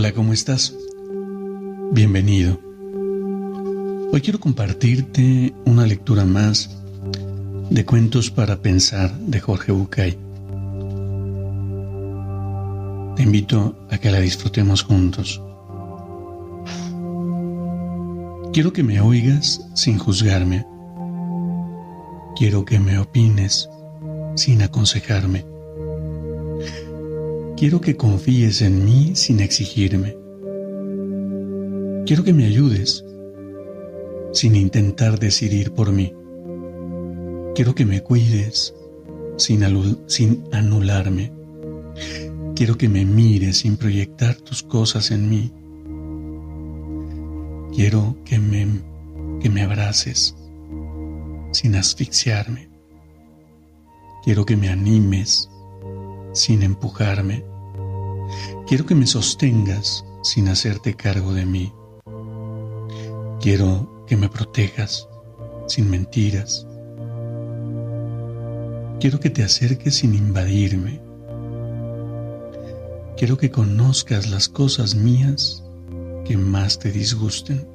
Hola, ¿cómo estás? Bienvenido. Hoy quiero compartirte una lectura más de Cuentos para Pensar de Jorge Bucay. Te invito a que la disfrutemos juntos. Quiero que me oigas sin juzgarme. Quiero que me opines sin aconsejarme. Quiero que confíes en mí sin exigirme. Quiero que me ayudes sin intentar decidir por mí. Quiero que me cuides sin, anularme. Quiero que me mires sin proyectar tus cosas en mí. Quiero que me, que me abraces sin asfixiarme. Quiero que me animes sin empujarme. Quiero que me sostengas sin hacerte cargo de mí. Quiero que me protejas sin mentiras. Quiero que te acerques sin invadirme. Quiero que conozcas las cosas mías que más te disgusten.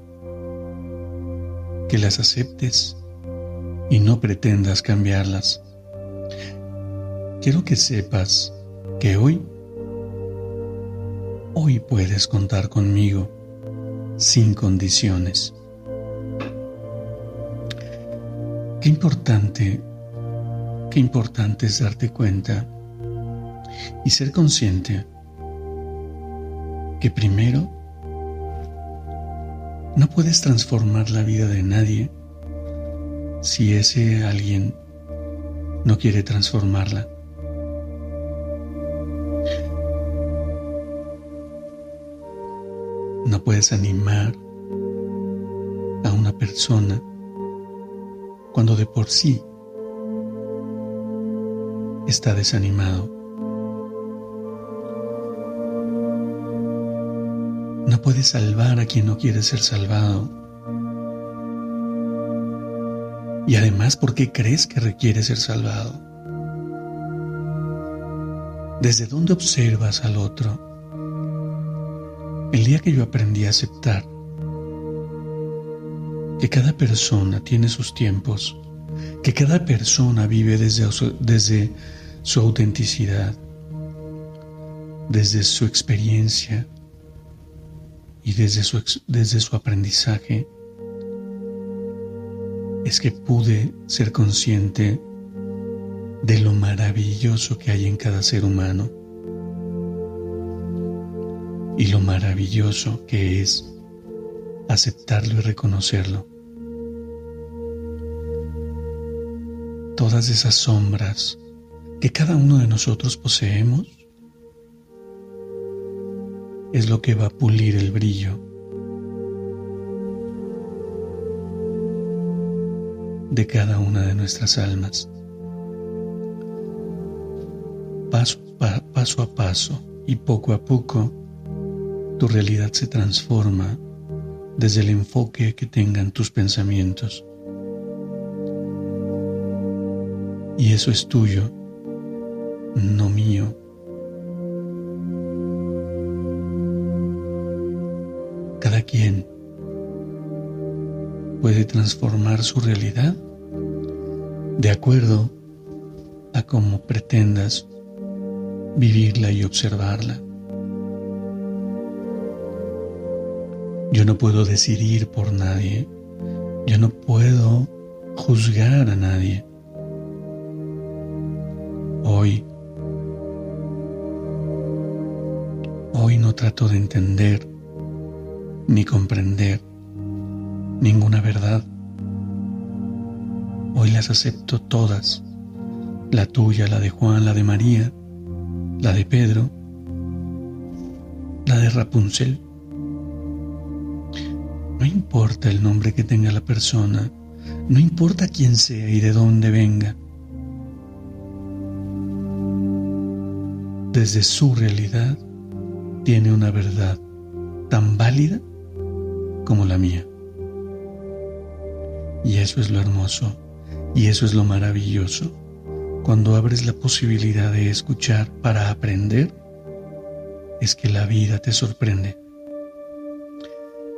Que las aceptes y no pretendas cambiarlas. Quiero que sepas que hoy, hoy puedes contar conmigo sin condiciones. Qué importante, qué importante es darte cuenta y ser consciente que primero no puedes transformar la vida de nadie si ese alguien no quiere transformarla. No puedes animar a una persona cuando de por sí está desanimado. No puedes salvar a quien no quiere ser salvado. Y además, ¿por qué crees que requiere ser salvado? ¿Desde dónde observas al otro? El día que yo aprendí a aceptar que cada persona tiene sus tiempos, que cada persona vive desde su, desde su autenticidad, desde su experiencia y desde su, desde su aprendizaje, es que pude ser consciente de lo maravilloso que hay en cada ser humano y lo maravilloso que es aceptarlo y reconocerlo. Todas esas sombras que cada uno de nosotros poseemos es lo que va a pulir el brillo de cada una de nuestras almas. Paso, paso a paso y poco a poco, tu realidad se transforma desde el enfoque que tengan tus pensamientos. Y eso es tuyo, no mío. Cada quien puede transformar su realidad de acuerdo a cómo pretendas vivirla y observarla. Yo no puedo decidir por nadie. Yo no puedo juzgar a nadie. Hoy, hoy no trato de entender ni comprender ninguna verdad. Hoy las acepto todas, la tuya, la de Juan, la de María, la de Pedro, la de Rapunzel. No importa el nombre que tenga la persona, no importa quién sea y de dónde venga. Desde su realidad tiene una verdad tan válida como la mía. Y eso es lo hermoso, y eso es lo maravilloso, cuando abres la posibilidad de escuchar para aprender, es que la vida te sorprende.